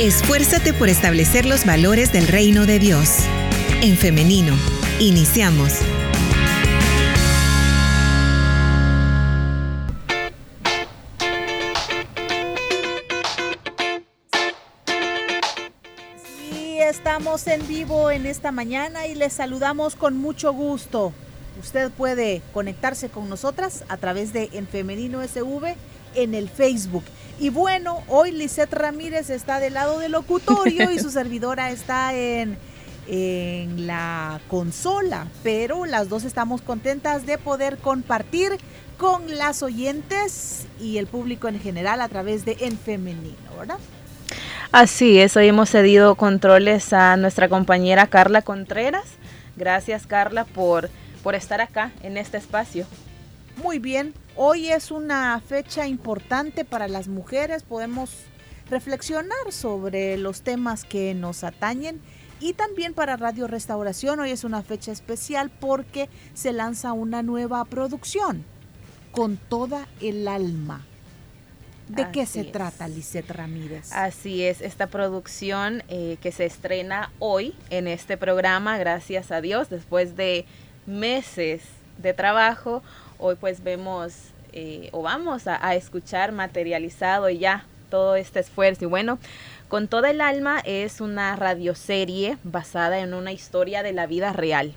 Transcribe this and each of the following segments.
Esfuérzate por establecer los valores del reino de Dios. En femenino, iniciamos. Sí, estamos en vivo en esta mañana y les saludamos con mucho gusto. Usted puede conectarse con nosotras a través de En Femenino SV en el Facebook. Y bueno, hoy Lisette Ramírez está del lado del locutorio y su servidora está en, en la consola, pero las dos estamos contentas de poder compartir con las oyentes y el público en general a través de En Femenino, ¿verdad? Así es, hoy hemos cedido controles a nuestra compañera Carla Contreras. Gracias Carla por, por estar acá en este espacio. Muy bien, hoy es una fecha importante para las mujeres, podemos reflexionar sobre los temas que nos atañen y también para Radio Restauración hoy es una fecha especial porque se lanza una nueva producción con toda el alma. ¿De qué se trata. Lisette Ramírez? Así es, esta producción eh, que se estrena hoy en este programa, gracias a Dios, después de meses de trabajo, hoy pues vemos eh, o vamos a, escuchar materializado ya todo este esfuerzo. Y bueno, con toda el alma es una radioserie basada en una historia de la vida real.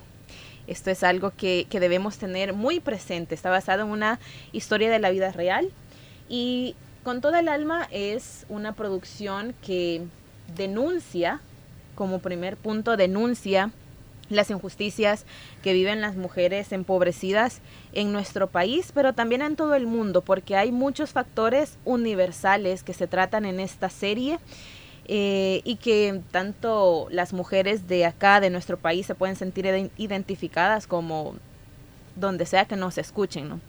Esto es algo que, que debemos tener muy presente. Está basado en una historia de la vida real. Y con toda el alma es una producción que denuncia, como primer punto, denuncia las injusticias que viven las mujeres empobrecidas en nuestro país, pero también en todo el mundo, porque hay muchos factores universales que se tratan en esta serie eh, y que tanto las mujeres de acá, de nuestro país, se pueden sentir iden- identificadas como donde sea que nos escuchen, ¿no?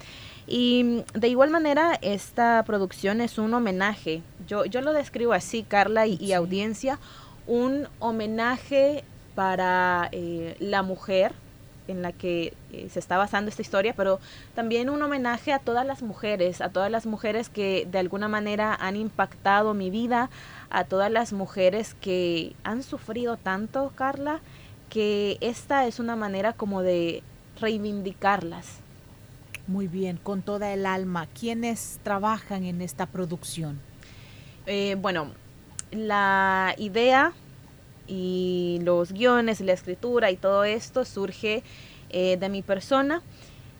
Y de igual manera, esta producción es un homenaje. Yo, yo lo describo así, Carla y, audiencia, un homenaje para eh, la mujer en la que eh, se está basando esta historia, pero también un homenaje a todas las mujeres, a todas las mujeres que de alguna manera han impactado mi vida, a todas las mujeres que han sufrido tanto, Carla, que esta es una manera como de reivindicarlas. Muy bien, con toda el alma. ¿Quiénes trabajan en esta producción? Eh, bueno, la idea y los guiones la escritura y todo esto surge eh, de mi persona.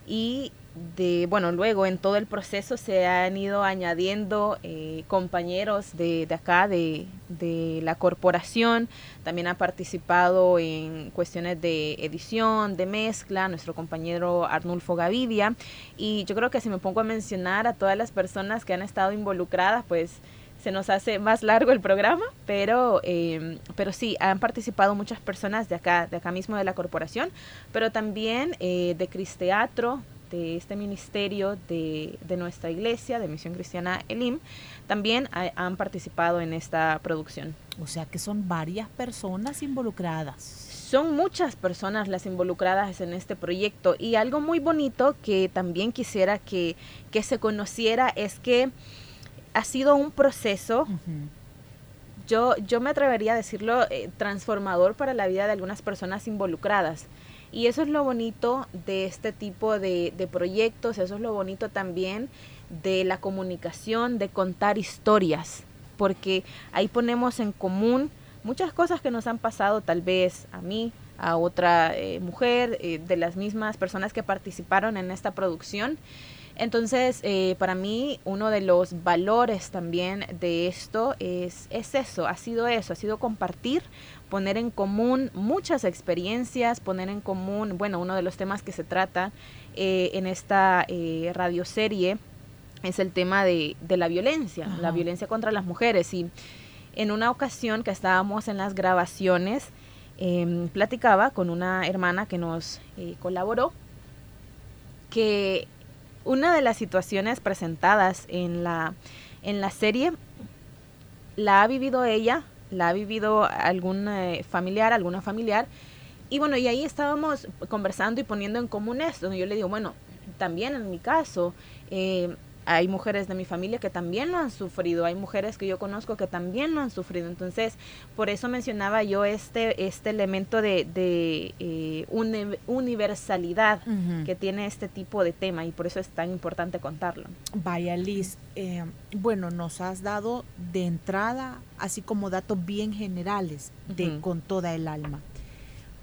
Y de, bueno, luego en todo el proceso se han ido añadiendo eh, compañeros de, de acá, de, de la corporación, también ha participado en cuestiones de edición, de mezcla, nuestro compañero Arnulfo Gavidia, y yo creo que si me pongo a mencionar a todas las personas que han estado involucradas, pues se nos hace más largo el programa, pero, eh, pero sí, han participado muchas personas de acá, de acá mismo de la corporación, pero también eh, de Cristeatro, de este ministerio de, de nuestra iglesia, de Misión Cristiana Elim, también ha- han participado en esta producción. O sea que son varias personas involucradas. Son muchas personas las involucradas en este proyecto y algo muy bonito que también quisiera que, que se conociera es que ha sido un proceso yo, yo me atrevería a decirlo, eh, transformador para la vida de algunas personas involucradas. Y eso es lo bonito de este tipo de, de proyectos, eso es lo bonito también de la comunicación, de contar historias, porque ahí ponemos en común muchas cosas que nos han pasado tal vez a mí, a otra eh, mujer, eh, de las mismas personas que participaron en esta producción. Entonces, eh, para mí, uno de los valores también de esto es, es eso, ha sido eso, ha sido compartir, poner en común muchas experiencias, poner en común, bueno, uno de los temas que se trata eh, en esta eh, radioserie es el tema de, de la violencia, la violencia contra las mujeres. Y en una ocasión que estábamos en las grabaciones, em, platicaba con una hermana que nos eh, colaboró, que una de las situaciones presentadas en la, en la serie la ha vivido ella, la ha vivido algún eh, familiar, alguna familiar, y bueno, y ahí estábamos conversando y poniendo en común esto. Yo le digo, bueno, también en mi caso, eh, hay mujeres de mi familia que también lo han sufrido, hay mujeres que yo conozco que también lo han sufrido. Entonces, por eso mencionaba yo este, este elemento de, de eh, universalidad que tiene este tipo de tema y por eso es tan importante contarlo. Vaya, Liz, eh, bueno, nos has dado de entrada, así como datos bien generales de con toda el alma.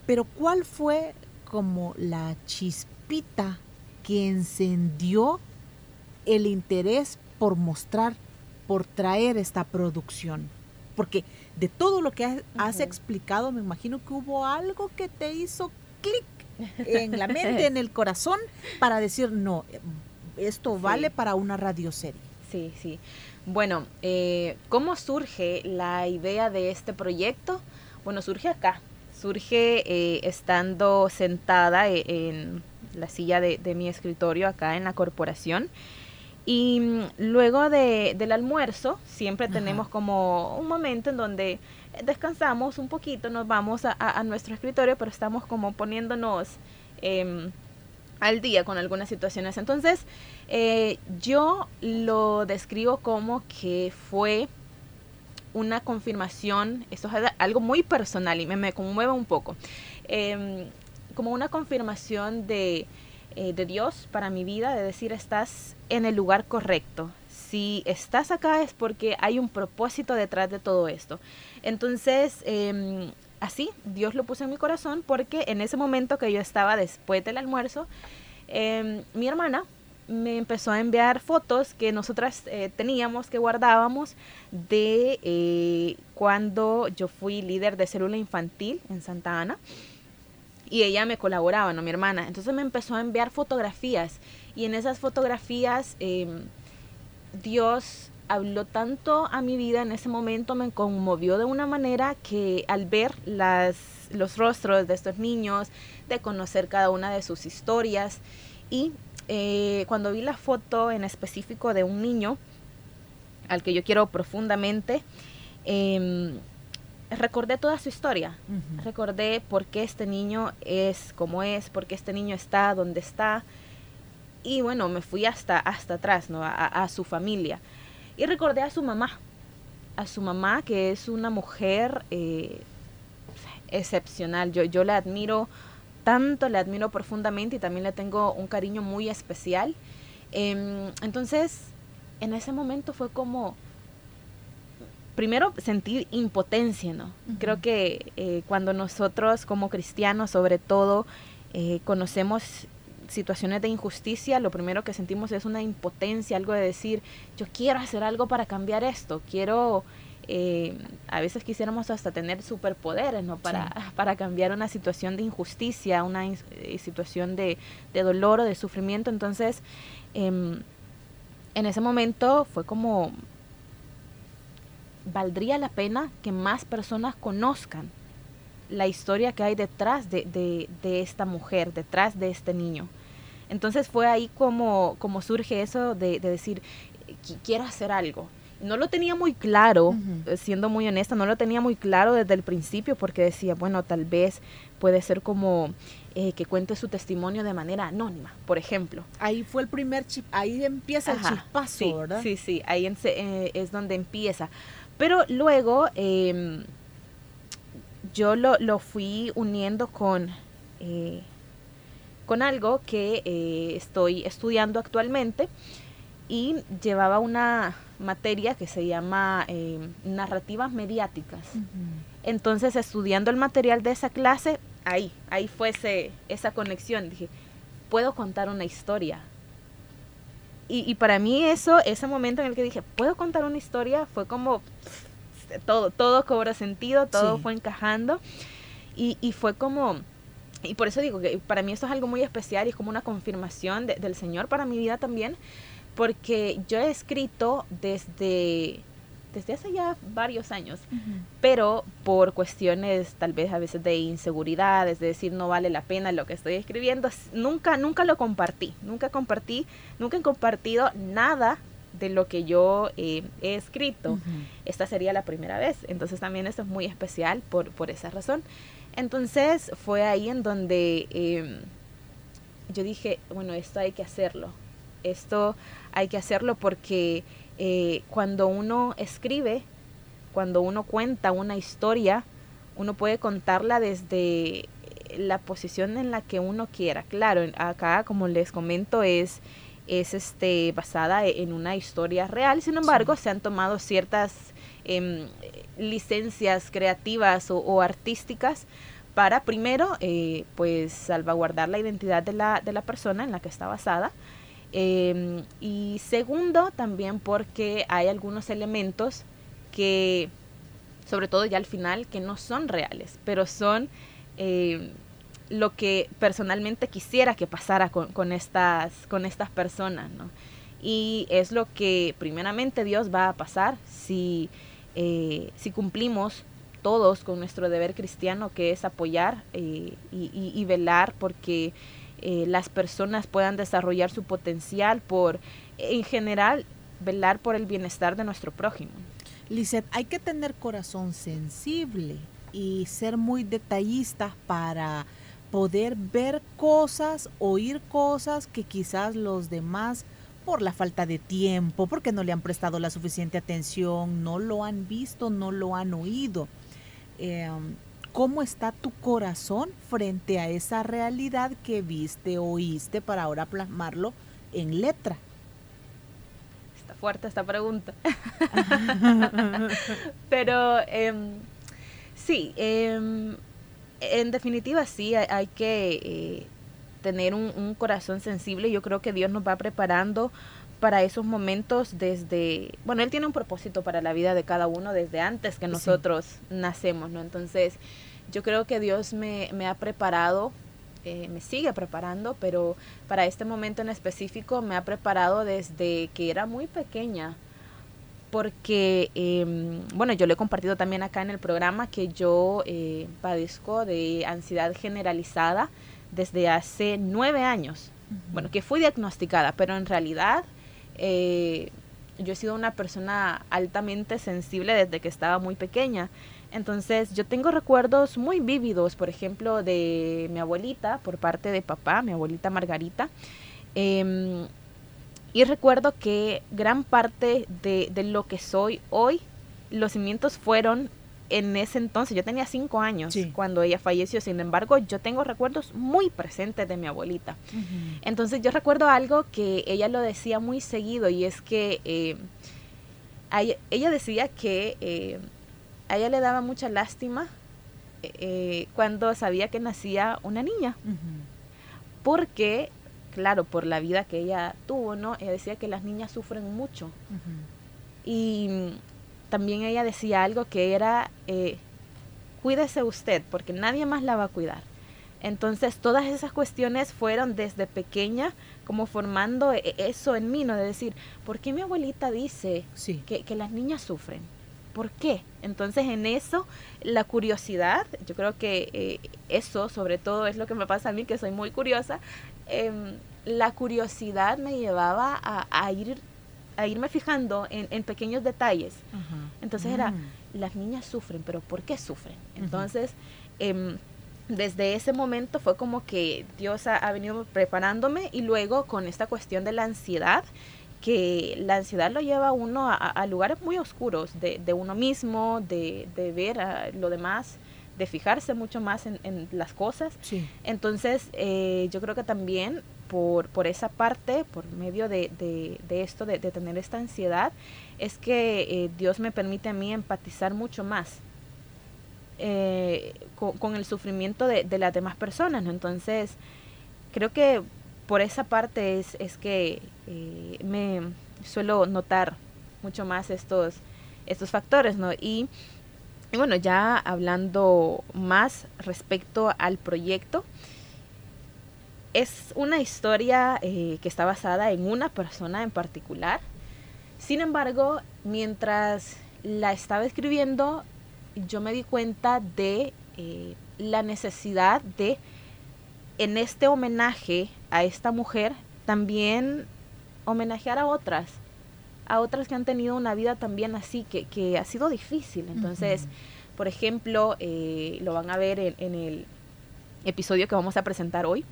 Pero ¿cuál fue como la chispita que encendió el interés por mostrar, por traer esta producción? Porque de todo lo que has, explicado, me imagino que hubo algo que te hizo clic en la mente, en el corazón, para decir, no, esto vale para una radioserie. Sí, sí. Bueno, eh, ¿cómo surge la idea de este proyecto? Bueno, surge acá, surge eh, estando sentada e, en la silla de, mi escritorio acá en la corporación. Y mm, luego del almuerzo siempre tenemos como un momento en donde descansamos un poquito, nos vamos a, nuestro escritorio, pero estamos como poniéndonos em, al día con algunas situaciones. Entonces, eh, yo lo describo como que fue una confirmación, esto es algo muy personal y me, me conmueve un poco, em, como una confirmación de, eh, de Dios para mi vida, de decir estás en el lugar correcto. Si estás acá es porque hay un propósito detrás de todo esto. Entonces, em, así, Dios lo puso en mi corazón porque en ese momento que yo estaba después del almuerzo, em, mi hermana me empezó a enviar fotos que nosotras eh, teníamos, que guardábamos, de eh, cuando yo fui líder de célula infantil en Santa Ana. Y ella me colaboraba, ¿no? Mi hermana. Entonces me empezó a enviar fotografías. Y en esas fotografías em, Dios habló tanto a mi vida en ese momento, me conmovió de una manera que al ver las, los rostros de estos niños, de conocer cada una de sus historias y eh, cuando vi la foto en específico de un niño al que yo quiero profundamente, em, recordé toda su historia. Recordé por qué este niño es como es, por qué este niño está donde está. Y bueno, me fui hasta, hasta atrás, ¿no? A, su familia. Y recordé a su mamá. A su mamá, que es una mujer eh, excepcional. Yo, yo la admiro tanto, le admiro profundamente y también le tengo un cariño muy especial. Em, entonces, en ese momento fue como, primero sentir impotencia, ¿no? Creo que eh, cuando nosotros como cristianos, sobre todo, eh, conocemos situaciones de injusticia, lo primero que sentimos es una impotencia, algo de decir, yo quiero hacer algo para cambiar esto, quiero eh, a veces quisiéramos hasta tener superpoderes, ¿no? Para, para cambiar una situación de injusticia, una eh, situación de, dolor o de sufrimiento. Entonces, em, en ese momento fue como, valdría la pena que más personas conozcan la historia que hay detrás de, de, esta mujer, detrás de este niño. Entonces fue ahí como, como surge eso de, de decir, quiero hacer algo no lo tenía muy claro, eh, siendo muy honesta, no lo tenía muy claro desde el principio porque decía, bueno, tal vez puede ser como eh, que cuente su testimonio de manera anónima, por ejemplo. Ahí fue el primer chip, ahí empieza el chispazo, sí, ¿verdad? Sí, sí, ahí eh, es donde empieza. Pero luego em, yo lo, lo, fui uniendo con, con algo que estoy estudiando actualmente y llevaba una materia que se llama eh, narrativas mediáticas. Entonces, estudiando el material de esa clase, ahí, ahí fue esa conexión. Dije, puedo contar una historia. Y, para mí eso, ese momento en el que dije, puedo contar una historia, fue como todo, todo cobró sentido, todo fue encajando. Y, y, fue como, y por eso digo que para mí esto es algo muy especial y es como una confirmación del Señor para mi vida también, porque yo he escrito desde, desde hace ya varios años, pero por cuestiones tal vez a veces de inseguridad, es decir, no vale la pena lo que estoy escribiendo, nunca, nunca lo compartí, nunca compartí, nunca he compartido nada de lo que yo eh, he escrito. Esta sería la primera vez, entonces también esto es muy especial por, por esa razón. Entonces fue ahí en donde em, yo dije, bueno, esto hay que hacerlo Esto hay que hacerlo porque eh, cuando uno escribe, cuando uno cuenta una historia, uno puede contarla desde la posición en la que uno quiera. Claro, acá, como les comento, es, es este, basada en una historia real, sin embargo, se han tomado ciertas em, licencias creativas o, artísticas para primero eh, pues salvaguardar la identidad de la, de la persona en la que está basada Em, y segundo, también porque hay algunos elementos que, sobre todo ya al final, que no son reales, pero son em, lo que personalmente quisiera que pasara con, estas, con estas personas. Y es lo que primeramente Dios va a pasar si, eh, si cumplimos todos con nuestro deber cristiano, que es apoyar eh, y velar porque eh, las personas puedan desarrollar su potencial, por, en general, velar por el bienestar de nuestro prójimo. Lizeth, hay que tener corazón sensible y ser muy detallistas para poder ver cosas, oír cosas que quizás los demás por la falta de tiempo, porque no le han prestado la suficiente atención, no lo han visto, no lo han oído. Em, ¿Cómo está tu corazón frente a esa realidad que viste, oíste para ahora plasmarlo en letra? Está fuerte esta pregunta. Pero em, sí, em, en definitiva sí, hay, que eh, tener un, corazón sensible. Yo creo que Dios nos va preparando para esos momentos desde, bueno, Él tiene un propósito para la vida de cada uno desde antes que nosotros nacemos, ¿no? Entonces, yo creo que Dios me, ha preparado, eh, me sigue preparando, pero para este momento en específico me ha preparado desde que era muy pequeña, porque, em, bueno, yo le he compartido también acá en el programa que yo eh, padezco de ansiedad generalizada desde hace nueve años. Bueno, que fui diagnosticada, pero en realidad eh, yo he sido una persona altamente sensible desde que estaba muy pequeña. Entonces yo tengo recuerdos muy vívidos, por ejemplo, de mi abuelita por parte de papá, mi abuelita Margarita. Em, y recuerdo que gran parte de, lo que soy hoy, los cimientos fueron en ese entonces, yo tenía cinco años cuando ella falleció, sin embargo, yo tengo recuerdos muy presentes de mi abuelita. Entonces yo recuerdo algo que ella lo decía muy seguido y es que eh, ella decía que eh, a ella le daba mucha lástima eh, cuando sabía que nacía una niña. Porque, claro, por la vida que ella tuvo, ¿no? Ella decía que las niñas sufren mucho. Y también ella decía algo que era, eh, cuídese usted, porque nadie más la va a cuidar. Entonces todas esas cuestiones fueron desde pequeña como formando e, eso en mí, ¿no? De decir, ¿por qué mi abuelita dice que, las niñas sufren? ¿Por qué? Entonces en eso, la curiosidad, yo creo que eh, eso sobre todo es lo que me pasa a mí, que soy muy curiosa, em, la curiosidad me llevaba a ir a irme fijando en, pequeños detalles. Entonces era, mm. las niñas sufren, pero ¿por qué sufren? Entonces, em, desde ese momento fue como que Dios ha, venido preparándome y luego con esta cuestión de la ansiedad, que la ansiedad lo lleva a uno a, lugares muy oscuros de, uno mismo, de, ver a lo demás de fijarse mucho más en, las cosas. Entonces, eh, yo creo que también por, por esa parte, por medio de, de, esto, de, tener esta ansiedad, es que eh, Dios me permite a mí empatizar mucho más eh, con, el sufrimiento de, las demás personas. Entonces, creo que por esa parte es, es que eh, me suelo notar mucho más estos, estos factores, ¿no? Y bueno, ya hablando más respecto al proyecto, es una historia eh, que está basada en una persona en particular. Sin embargo, mientras la estaba escribiendo, yo me di cuenta de eh, la necesidad de, en este homenaje a esta mujer, también homenajear a otras, a otras que han tenido una vida también así, que, ha sido difícil. Entonces, por ejemplo, eh, lo van a ver en el episodio que vamos a presentar hoy.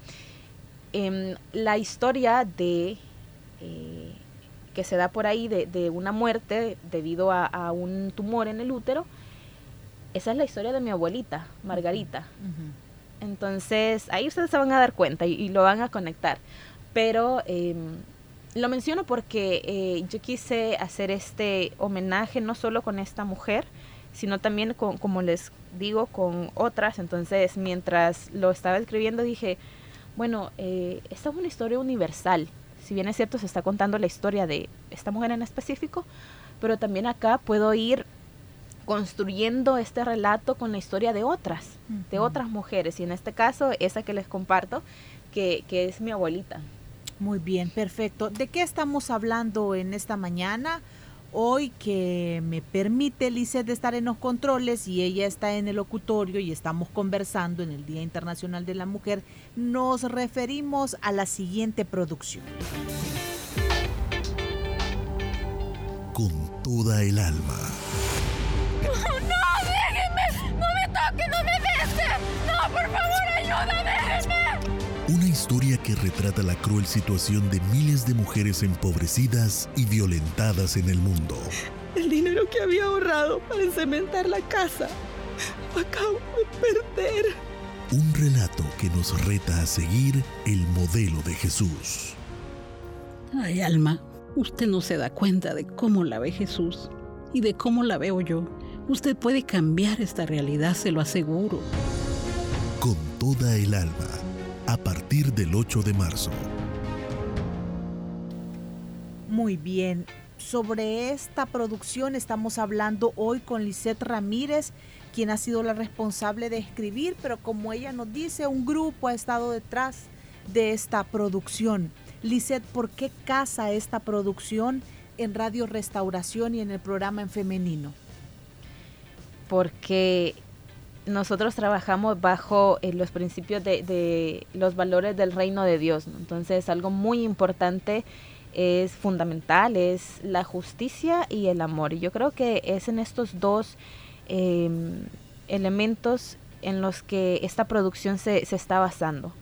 Em, la historia de eh, que se da por ahí de, una muerte debido a, un tumor en el útero, esa es la historia de mi abuelita, Margarita. Entonces, ahí ustedes se van a dar cuenta y, lo van a conectar. Pero em, lo menciono porque eh, yo quise hacer este homenaje no solo con esta mujer, sino también con, como les digo, con otras. Entonces, mientras lo estaba escribiendo, dije, bueno, eh, esta es una historia universal. Si bien es cierto, se está contando la historia de esta mujer en específico, pero también acá puedo ir construyendo este relato con la historia de otras, de otras mujeres, y en este caso esa que les comparto, que, que es mi abuelita. Muy bien, perfecto. ¿De qué estamos hablando en esta mañana? Hoy que me permite Lizeth estar en los controles y ella está en el locutorio y estamos conversando en el Día Internacional de la Mujer, nos referimos a la siguiente producción. Con toda el alma ¡No, no! ¡Déjenme! ¡No me toque! ¡No me beses! ¡No, por favor, ayuda! ¡Déjenme! Una historia que retrata la cruel situación de miles de mujeres empobrecidas y violentadas en el mundo. El dinero que había ahorrado para cementar la casa acabo de perder. Un relato que nos reta a seguir el modelo de Jesús. Ay, Alma, usted no se da cuenta de cómo la ve Jesús y de cómo la veo yo. Usted puede cambiar esta realidad, se lo aseguro. Con toda el alma, a partir del 8 de marzo. Muy bien. Sobre esta producción estamos hablando hoy con Lisette Ramírez, quien ha sido la responsable de escribir, pero como ella nos dice, un grupo ha estado detrás de esta producción. Lisette, ¿por qué casa esta producción en Radio Restauración y en el programa en femenino? porque nosotros trabajamos bajo eh, los principios de, los valores del reino de Dios. Entonces, algo muy importante es fundamental, es la justicia y el amor. Y yo creo que es en estos dos em, elementos en los que esta producción se, se está basando.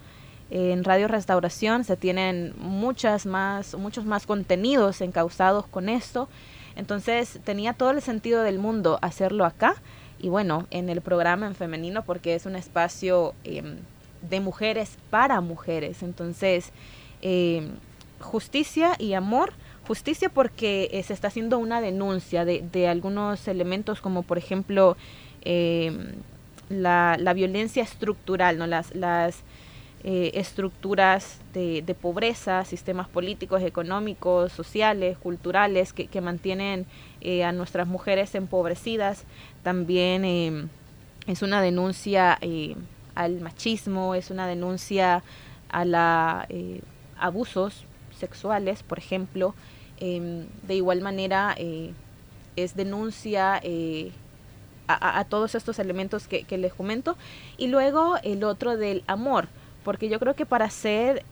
En Radio Restauración se tienen muchas más, muchos más contenidos encausados con esto. Entonces tenía todo el sentido del mundo hacerlo acá y bueno, en el programa en femenino porque es un espacio em, de mujeres para mujeres. Entonces, em, justicia y amor. Justicia porque eh, se está haciendo una denuncia de, de algunos elementos como por ejemplo em, la, la, violencia estructural, ¿no? las, las eh, estructuras de, de, pobreza, sistemas políticos, económicos, sociales, culturales que, que mantienen eh, a nuestras mujeres empobrecidas. También eh, es una denuncia eh, al machismo, es una denuncia a la abusos sexuales, por ejemplo. Em, de igual manera es denuncia a, todos estos elementos que, que les comento. Y luego el otro del amor, porque yo creo que para hacer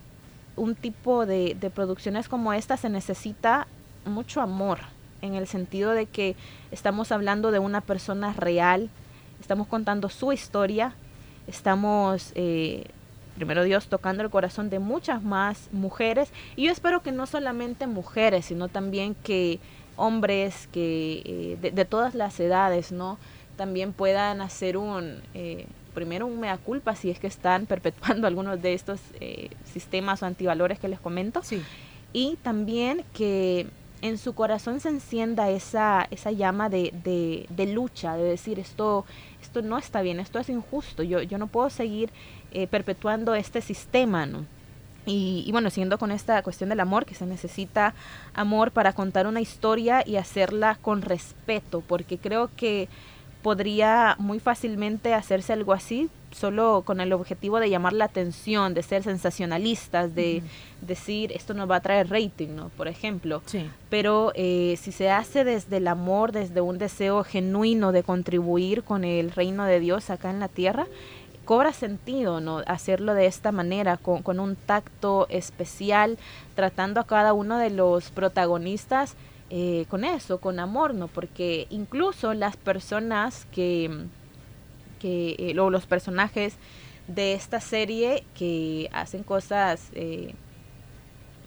un tipo de, de producciones como esta se necesita mucho amor, en el sentido de que estamos hablando de una persona real, estamos contando su historia, estamos, eh, primero Dios, tocando el corazón de muchas más mujeres, y yo espero que no solamente mujeres, sino también que hombres que eh, de, todas las edades, ¿no? También puedan hacer un, eh, primero un mea culpa si es que están perpetuando algunos de estos sistemas o antivalores que les comento. Sí. Y también que en su corazón se encienda esa, esa llama de, de, lucha, de decir esto, esto no está bien, esto es injusto, yo, yo no puedo seguir eh, perpetuando este sistema, ¿no? Y, y, bueno, siguiendo con esta cuestión del amor, que se necesita amor para contar una historia y hacerla con respeto, porque creo que podría muy fácilmente hacerse algo así solo con el objetivo de llamar la atención, de ser sensacionalistas, de decir esto nos va a traer rating, ¿no? Por ejemplo. Pero eh, si se hace desde el amor, desde un deseo genuino de contribuir con el reino de Dios acá en la tierra, cobra sentido, ¿no? Hacerlo de esta manera, con, con un tacto especial, tratando a cada uno de los protagonistas eh, con eso, con amor, ¿no? Porque incluso las personas que, que eh, los personajes de esta serie que hacen cosas eh,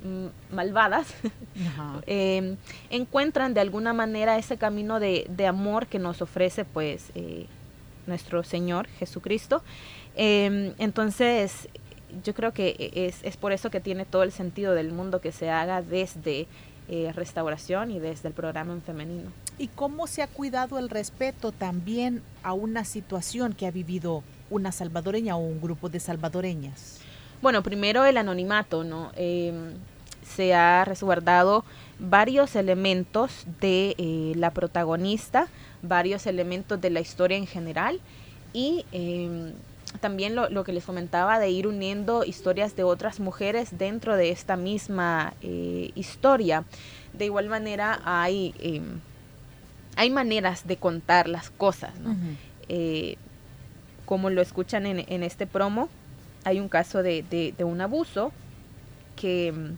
mm, malvadas em, encuentran de alguna manera ese camino de, amor que nos ofrece pues eh, nuestro Señor Jesucristo. Em, entonces yo creo que es, es, por eso que tiene todo el sentido del mundo que se haga desde eh, restauración y desde el programa en femenino. ¿Y cómo se ha cuidado el respeto también a una situación que ha vivido una salvadoreña o un grupo de salvadoreñas? Bueno, primero el anonimato, ¿no? Em, se ha resguardado varios elementos de eh, la protagonista, varios elementos de la historia en general y em, también lo, que les comentaba de ir uniendo historias de otras mujeres dentro de esta misma eh, historia. De igual manera hay, em, hay maneras de contar las cosas, eh, como lo escuchan en, en, este promo, hay un caso de, de, un abuso que em,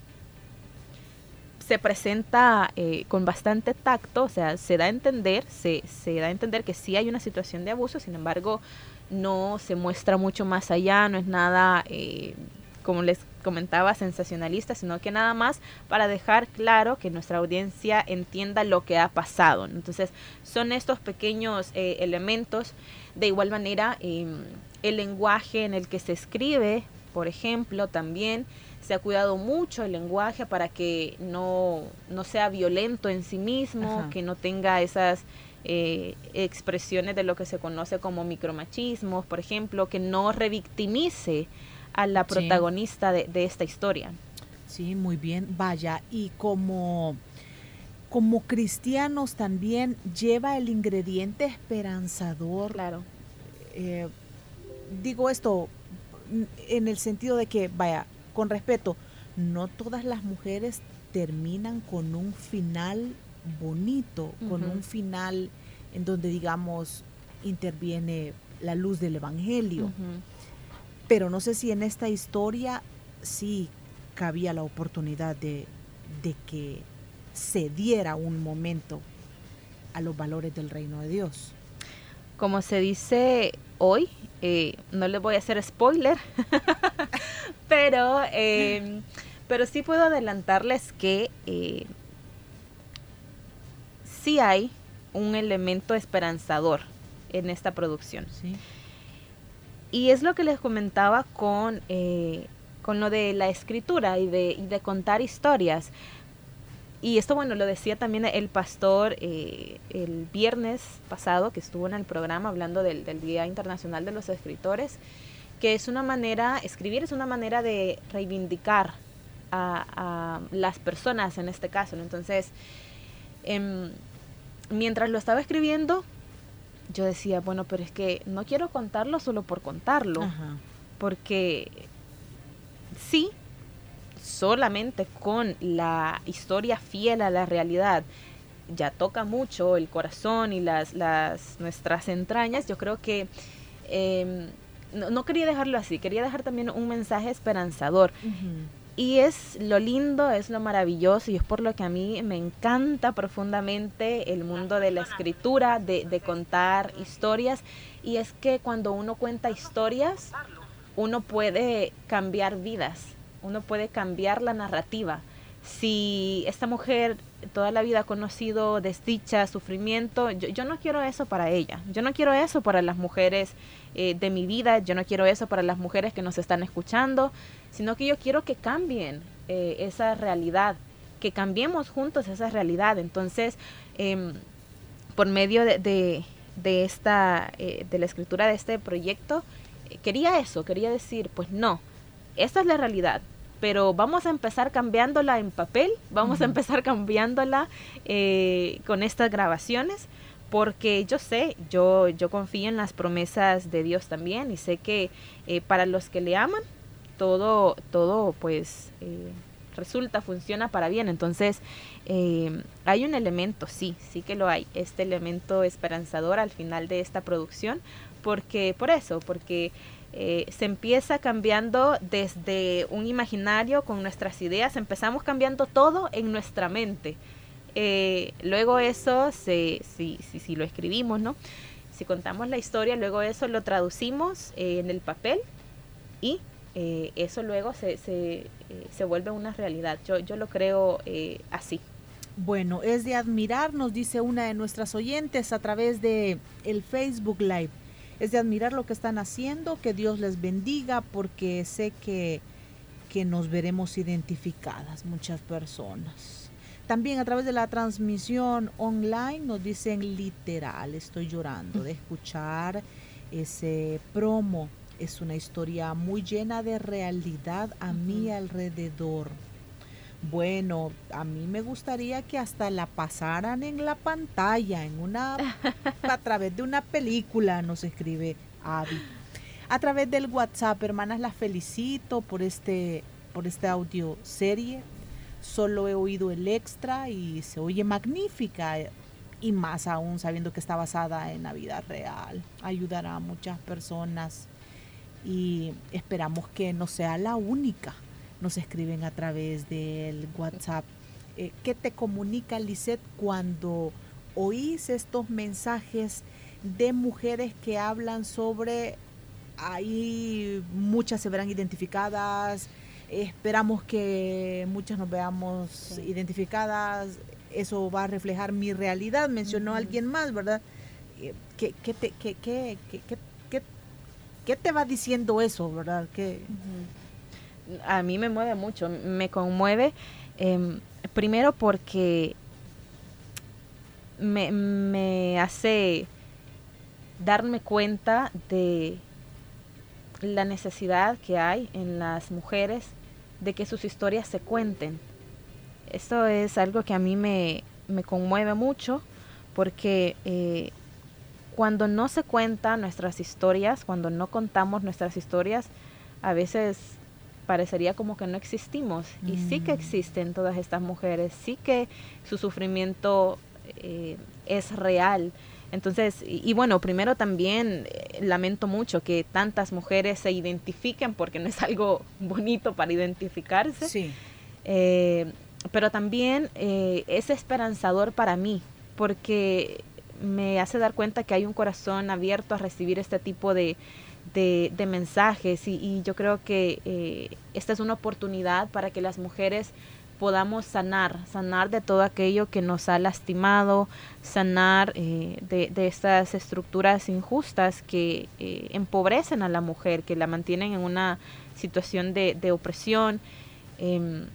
se presenta eh, con bastante tacto, o sea, se da a entender, se, se da a entender que sí hay una situación de abuso, sin embargo, no se muestra mucho más allá, no es nada, eh, como les comentaba, sensacionalista, sino que nada más para dejar claro que nuestra audiencia entienda lo que ha pasado. Entonces, son estos pequeños eh, elementos. De igual manera, em, el lenguaje en el que se escribe, por ejemplo, también se ha cuidado mucho el lenguaje para que no, no sea violento en sí mismo, que no tenga esas eh, expresiones de lo que se conoce como micromachismos, por ejemplo, que no revictimice a la protagonista de, esta historia. Sí, muy bien. Vaya, y como, como cristianos también lleva el ingrediente esperanzador. Claro. Eh, digo esto en el sentido de que, vaya, con respeto, no todas las mujeres terminan con un final bonito, con un final en donde, digamos, interviene la luz del Evangelio. Pero no sé si en esta historia sí cabía la oportunidad de, de que se diera un momento a los valores del reino de Dios. Como se dice hoy, eh, no les voy a hacer spoiler, pero, eh, pero sí puedo adelantarles que eh, sí hay un elemento esperanzador en esta producción. Y es lo que les comentaba con, eh, con lo de la escritura y de, contar historias. Y esto, bueno, lo decía también el pastor eh, el viernes pasado, que estuvo en el programa hablando del, Día Internacional de los Escritores, que es una manera, escribir es una manera de reivindicar a, las personas en este caso. Entonces, em, mientras lo estaba escribiendo, yo decía, bueno, pero es que no quiero contarlo solo por contarlo, porque sí, solamente con la historia fiel a la realidad ya toca mucho el corazón y las, las nuestras entrañas, yo creo que em, no, quería dejarlo así, quería dejar también un mensaje esperanzador. Y es lo lindo, es lo maravilloso y es por lo que a mí me encanta profundamente el mundo de la escritura, de, de contar historias. Y es que cuando uno cuenta historias, uno puede cambiar vidas, uno puede cambiar la narrativa. Si esta mujer toda la vida ha conocido desdicha, sufrimiento, yo, yo no quiero eso para ella, yo no quiero eso para las mujeres eh, de mi vida, yo no quiero eso para las mujeres que nos están escuchando, sino que yo quiero que cambien eh, esa realidad, que cambiemos juntos esa realidad. Entonces, em, por medio de, de, esta, eh, de la escritura de este proyecto, quería eso, quería decir, pues no, esta es la realidad, pero vamos a empezar cambiándola en papel, vamos a empezar cambiándola con estas grabaciones porque yo sé, yo, yo confío en las promesas de Dios también y sé que eh, para los que le aman, todo, todo pues eh, resulta, funciona para bien. Entonces, eh, hay un elemento, sí, sí que lo hay, este elemento esperanzador al final de esta producción, porque por eso, porque se empieza cambiando desde un imaginario con nuestras ideas, empezamos cambiando todo en nuestra mente. Eh, luego eso, si, si, si, lo escribimos, ¿no? Si contamos la historia, luego eso lo traducimos eh, en el papel y eh, eso luego se, se, eh, se, vuelve una realidad. Yo, yo lo creo eh, así. Bueno, es de admirar, nos dice una de nuestras oyentes a través de el Facebook Live. Es de admirar lo que están haciendo, que Dios les bendiga, porque sé que, que nos veremos identificadas muchas personas. También a través de la transmisión online nos dicen literal, estoy llorando de escuchar ese promo es una historia muy llena de realidad a mi alrededor. Bueno, a mí me gustaría que hasta la pasaran en la pantalla, en una a través de una película, nos escribe Avi. A través del WhatsApp, hermanas, las felicito por este por esta audio serie. Solo he oído el extra y se oye magnífica y más aún sabiendo que está basada en la vida real. Ayudará a muchas personas y esperamos que no sea la única. Nos escriben a través del WhatsApp. Eh, ¿Qué te comunica Lisette cuando oís estos mensajes de mujeres que hablan sobre, ahí muchas se verán identificadas, esperamos que muchas nos veamos identificadas, eso va a reflejar mi realidad, mencionó alguien más, ¿verdad? Eh, ¿Qué, qué, te, qué, qué, qué, te va diciendo eso, verdad? ¿Qué? A mí me mueve mucho, me conmueve, em, primero porque me, me hace darme cuenta de la necesidad que hay en las mujeres de que sus historias se cuenten. Esto es algo que a mí me, conmueve mucho porque eh, cuando no se cuentan nuestras historias, cuando no contamos nuestras historias, a veces parecería como que no existimos. Y sí que mm. existen todas estas mujeres, sí que su sufrimiento eh, es real. Entonces, y, bueno, primero también eh, lamento mucho que tantas mujeres se identifiquen porque no es algo bonito para identificarse. Sí pero también eh, es esperanzador para mí, porque me hace dar cuenta que hay un corazón abierto a recibir este tipo de, de, mensajes y, yo creo que eh, esta es una oportunidad para que las mujeres podamos sanar, sanar de todo aquello que nos ha lastimado, sanar eh, de, de, estas estructuras injustas que empobrecen a la mujer, que la mantienen en una situación de, de opresión. Em,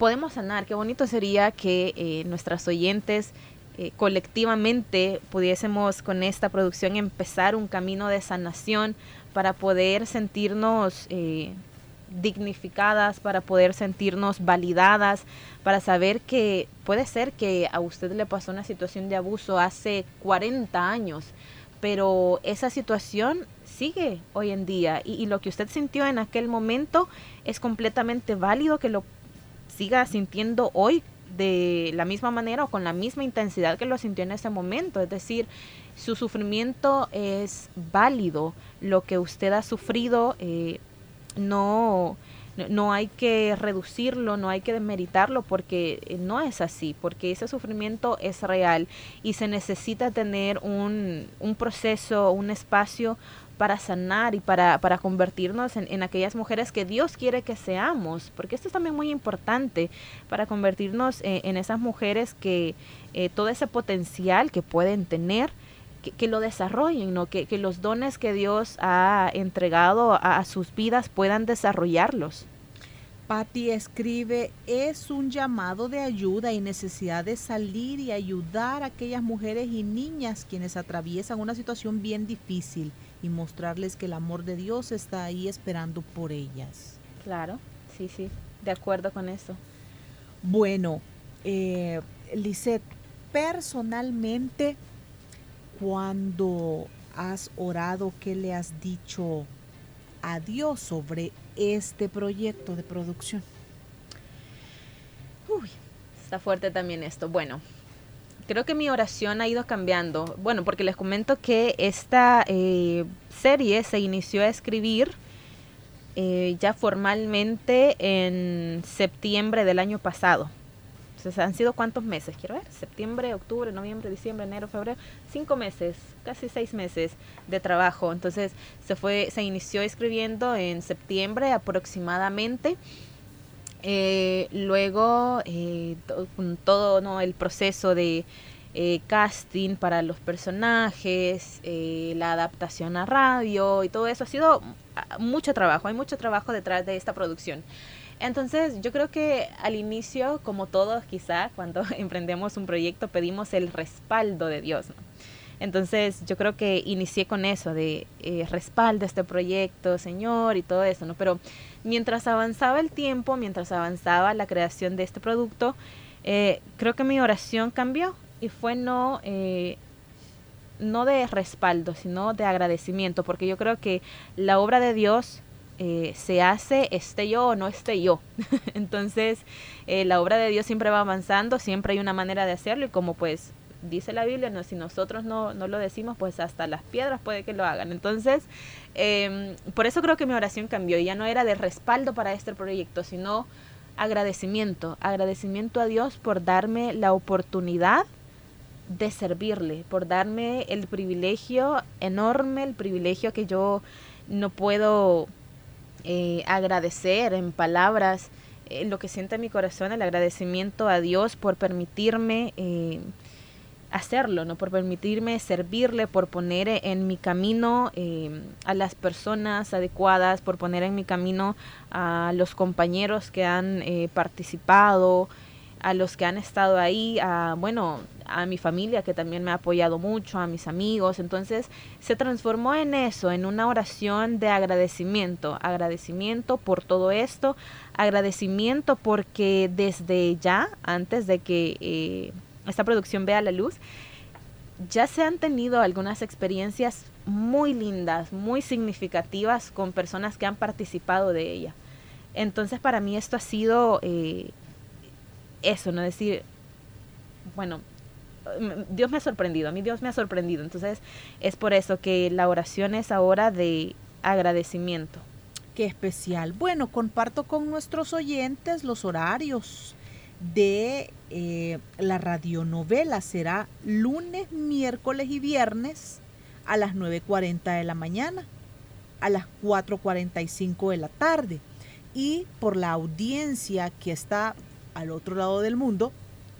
podemos sanar. Qué bonito sería que eh, nuestras oyentes eh, colectivamente pudiésemos con esta producción empezar un camino de sanación para poder sentirnos eh, dignificadas, para poder sentirnos validadas, para saber que puede ser que a usted le pasó una situación de abuso hace 40 años, pero esa situación sigue hoy en día y, y lo que usted sintió en aquel momento es completamente válido que lo siga sintiendo hoy de la misma manera o con la misma intensidad que lo sintió en ese momento. Es decir, su sufrimiento es válido. Lo que usted ha sufrido eh, no, no hay que reducirlo, no hay que demeritarlo porque no es así, porque ese sufrimiento es real y se necesita tener un, un proceso, un espacio para sanar y para, para convertirnos en, aquellas mujeres que Dios quiere que seamos, porque esto es también muy importante para convertirnos en, esas mujeres que eh, todo ese potencial que pueden tener, que, lo desarrollen, ¿no? que, que, los dones que Dios ha entregado a, sus vidas puedan desarrollarlos. Patti escribe, es un llamado de ayuda y necesidad de salir y ayudar a aquellas mujeres y niñas quienes atraviesan una situación bien difícil y mostrarles que el amor de Dios está ahí esperando por ellas. Claro, sí, sí, de acuerdo con eso. Bueno, eh, Lisette, personalmente, cuando has orado, ¿qué le has dicho a Dios sobre este proyecto de producción? Uy, está fuerte también esto. Bueno, creo que mi oración ha ido cambiando. Bueno, porque les comento que esta eh, serie se inició a escribir eh, ya formalmente en septiembre del año pasado. Entonces, ¿han sido cuántos meses? Quiero ver, septiembre, octubre, noviembre, diciembre, enero, febrero, cinco meses, casi seis meses de trabajo. Entonces, se fue, se inició escribiendo en septiembre aproximadamente. Eh, luego, eh, todo ¿no? el proceso de eh, casting para los personajes, la adaptación a radio y todo eso ha sido ah, mucho trabajo, hay mucho trabajo detrás de esta producción. Entonces, yo creo que al inicio, como todos quizá, cuando emprendemos un proyecto, pedimos el respaldo de Dios. Entonces, yo creo que inicié con eso, de eh, respaldo este proyecto, Señor, y todo eso, ¿no? Pero mientras avanzaba el tiempo, mientras avanzaba la creación de este producto, eh, creo que mi oración cambió y fue no... Eh, no de respaldo, sino de agradecimiento, porque yo creo que la obra de Dios eh, se hace esté yo o no esté yo. Entonces, eh, la obra de Dios siempre va avanzando, siempre hay una manera de hacerlo y como pues dice la Biblia, no, si nosotros no, no lo decimos, pues hasta las piedras puede que lo hagan. Entonces, em, por eso creo que mi oración cambió y ya no era de respaldo para este proyecto, sino agradecimiento, agradecimiento a Dios por darme la oportunidad de servirle, por darme el privilegio enorme, el privilegio que yo no puedo eh, agradecer en palabras eh, lo que siente mi corazón, el agradecimiento a Dios por permitirme eh, hacerlo, ¿no? por permitirme servirle, por poner en mi camino a las personas adecuadas, por poner en mi camino a los compañeros que han participado, a los que han estado ahí, a, bueno, a mi familia que también me ha apoyado mucho, a mis amigos. Entonces se transformó en eso, en una oración de agradecimiento, agradecimiento por todo esto, agradecimiento porque desde ya, antes de que eh, esta producción vea la luz, ya se han tenido algunas experiencias muy lindas, muy significativas con personas que han participado de ella. Entonces para mí esto ha sido eh, eso, no decir, bueno, Dios me ha sorprendido, a mí Dios me ha sorprendido. Entonces es por eso que la oración es ahora de agradecimiento. Qué especial. Bueno, comparto con nuestros oyentes los horarios de eh, la radionovela. Será lunes, miércoles y viernes a las 9.40 de la mañana, a las 4.45 de la tarde. Y por la audiencia que está al otro lado del mundo,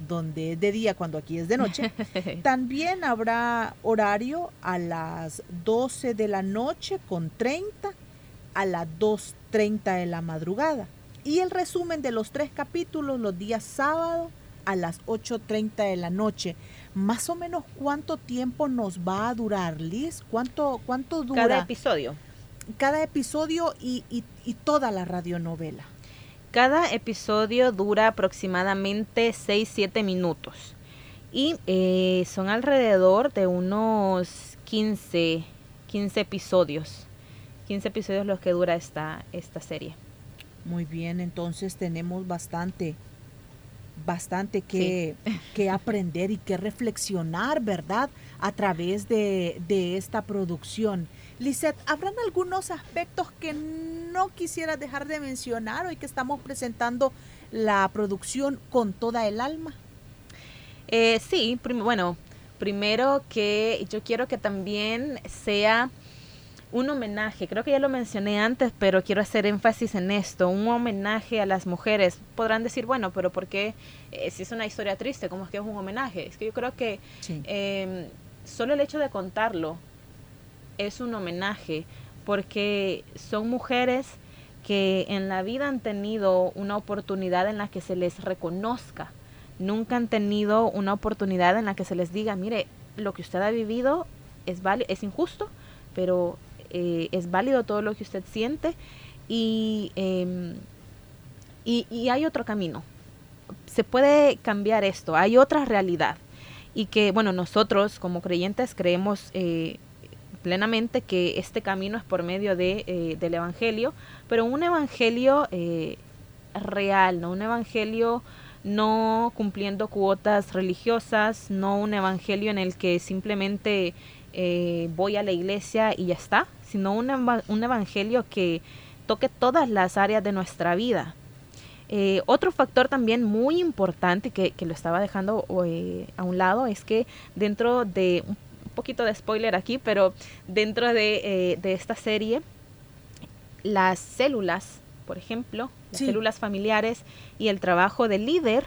donde es de día cuando aquí es de noche. También habrá horario a las 12 de la noche con 30 a las 2.30 de la madrugada. Y el resumen de los tres capítulos los días sábado a las 8.30 de la noche. Más o menos cuánto tiempo nos va a durar, Liz? ¿Cuánto, cuánto dura? Cada episodio. Cada episodio y, y, y toda la radionovela. Cada episodio dura aproximadamente 6-7 minutos y eh, son alrededor de unos 15, 15 episodios. 15 episodios los que dura esta, esta serie. Muy bien, entonces tenemos bastante, bastante que, que aprender y que reflexionar, ¿verdad? A través de, de esta producción. Lisette, ¿habrán algunos aspectos que no quisiera dejar de mencionar hoy que estamos presentando la producción con toda el alma? Eh, sí, bueno, primero que yo quiero que también sea un homenaje, creo que ya lo mencioné antes, pero quiero hacer énfasis en esto, un homenaje a las mujeres. Podrán decir, bueno, pero ¿por qué eh, si es una historia triste, cómo es que es un homenaje? Es que yo creo que em, solo el hecho de contarlo es un homenaje porque son mujeres que en la vida han tenido una oportunidad en la que se les reconozca. Nunca han tenido una oportunidad en la que se les diga, mire, lo que usted ha vivido es, es injusto, pero eh, es válido todo lo que usted siente em, y, y, hay otro camino. Se puede cambiar esto, hay otra realidad. Y que, bueno, nosotros como creyentes creemos eh, plenamente que este camino es por medio de, eh, del Evangelio, pero un Evangelio eh, real, ¿no? Un Evangelio no cumpliendo cuotas religiosas, no un Evangelio en el que simplemente eh, voy a la iglesia y ya está, sino un, un Evangelio que toque todas las áreas de nuestra vida. Otro factor también muy importante que, lo estaba dejando a un lado es que dentro de un poquito de spoiler aquí, pero dentro de, de esta serie, las células, por ejemplo, las células familiares y el trabajo del líder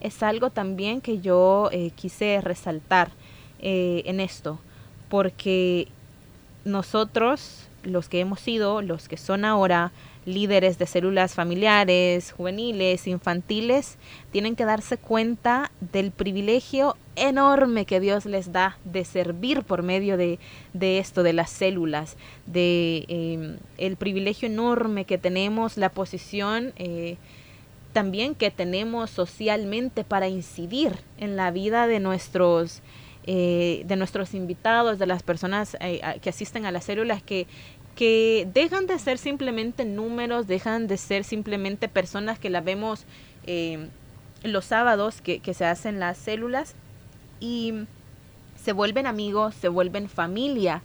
es algo también que yo quise resaltar en esto, porque nosotros, los que hemos sido, los que son ahora líderes de células familiares, juveniles, infantiles, tienen que darse cuenta del privilegio enorme que Dios les da de servir por medio de, esto, de las células, de em, el privilegio enorme que tenemos, la posición eh, también que tenemos socialmente para incidir en la vida de nuestros eh, de nuestros invitados, de las personas eh, que asisten a las células, que, que dejan de ser simplemente números, dejan de ser simplemente personas que la vemos eh, los sábados que, que se hacen las células y se vuelven amigos, se vuelven familia.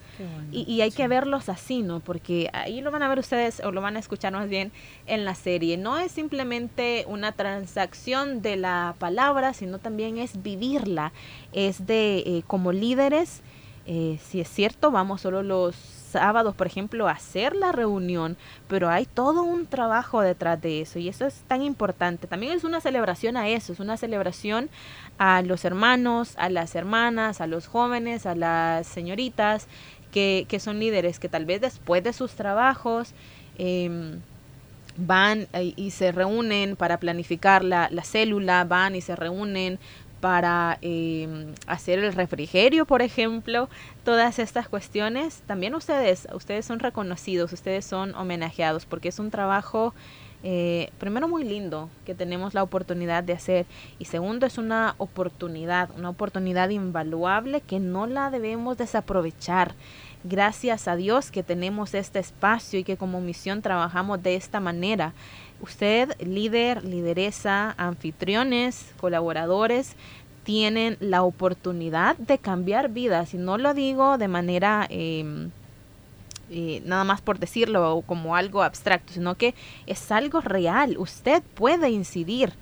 y, hay que verlos así, ¿no? Porque ahí lo van a ver ustedes o lo van a escuchar más bien en la serie. No es simplemente una transacción de la palabra, sino también es vivirla. Es de, eh, como líderes, eh, si es cierto, vamos solo los sábados, por ejemplo, hacer la reunión, pero hay todo un trabajo detrás de eso y eso es tan importante. También es una celebración a eso, es una celebración a los hermanos, a las hermanas, a los jóvenes, a las señoritas que, que son líderes, que tal vez después de sus trabajos em, van eh, y se reúnen para planificar la, la célula, van y se reúnen para em, hacer el refrigerio, por ejemplo, todas estas cuestiones, también ustedes, ustedes son reconocidos, ustedes son homenajeados, porque es un trabajo, eh, primero muy lindo que tenemos la oportunidad de hacer, y segundo es una oportunidad, una oportunidad invaluable que no la debemos desaprovechar. Gracias a Dios que tenemos este espacio y que como misión trabajamos de esta manera. Usted, líder, lideresa, anfitriones, colaboradores, tienen la oportunidad de cambiar vidas. Y no lo digo de manera em, eh, nada más por decirlo como algo abstracto, sino que es algo real. Usted puede incidir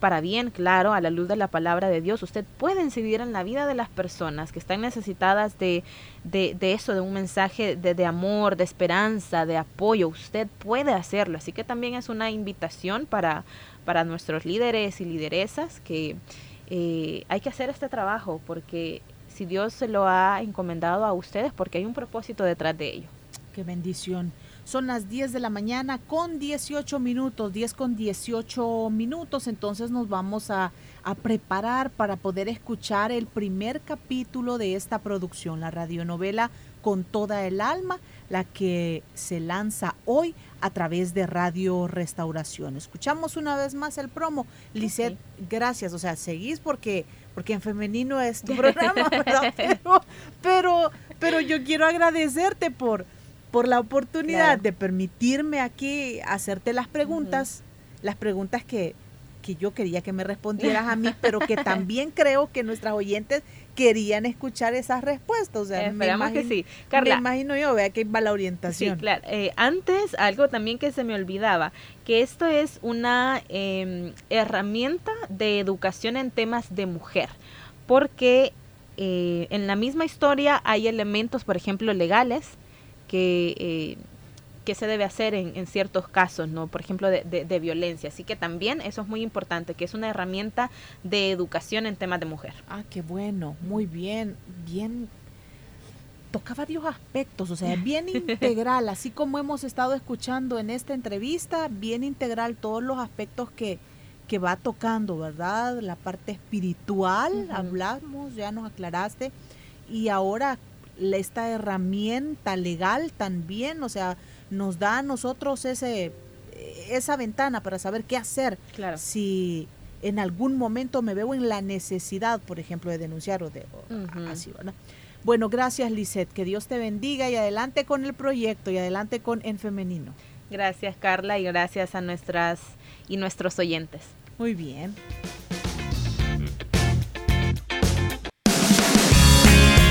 para bien, claro, a la luz de la palabra de Dios. Usted puede incidir en la vida de las personas que están necesitadas de, de, eso, de un mensaje de, de, amor, de esperanza, de apoyo. Usted puede hacerlo. Así que también es una invitación para, para nuestros líderes y lideresas que eh, hay que hacer este trabajo porque si Dios se lo ha encomendado a ustedes, porque hay un propósito detrás de ello. Qué bendición. Son las 10 de la mañana con 18 minutos, 10 con 18 minutos, entonces nos vamos a, a, preparar para poder escuchar el primer capítulo de esta producción, la radionovela Con toda el alma, la que se lanza hoy a través de Radio Restauración. Escuchamos una vez más el promo. Lisette, gracias, o sea, seguís porque, porque en femenino es tu programa, ¿verdad? Pero, pero, pero yo quiero agradecerte por por la oportunidad de permitirme aquí hacerte las preguntas, las preguntas que, que yo quería que me respondieras a mí, pero que también creo que nuestras oyentes querían escuchar esas respuestas. O sea, Esperamos que sí. Carla, me imagino yo, vea que va la orientación. Sí, claro. Eh, antes, algo también que se me olvidaba, que esto es una em, herramienta de educación en temas de mujer, porque eh, en la misma historia hay elementos, por ejemplo, legales, que, eh, que se debe hacer en, ciertos casos, ¿no? Por ejemplo, de, de, violencia. Así que también eso es muy importante, que es una herramienta de educación en temas de mujer. Ah, qué bueno, muy bien, bien toca varios aspectos, o sea, bien integral, así como hemos estado escuchando en esta entrevista, bien integral todos los aspectos que, que va tocando, ¿verdad? La parte espiritual, hablamos, ya nos aclaraste, y ahora esta herramienta legal también, o sea, nos da a nosotros ese esa ventana para saber qué hacer claro. si en algún momento me veo en la necesidad, por ejemplo, de denunciar o de así, ¿verdad? Bueno, gracias Lisette, que Dios te bendiga y adelante con el proyecto y adelante con En Femenino. Gracias Carla y gracias a nuestras y nuestros oyentes. Muy bien.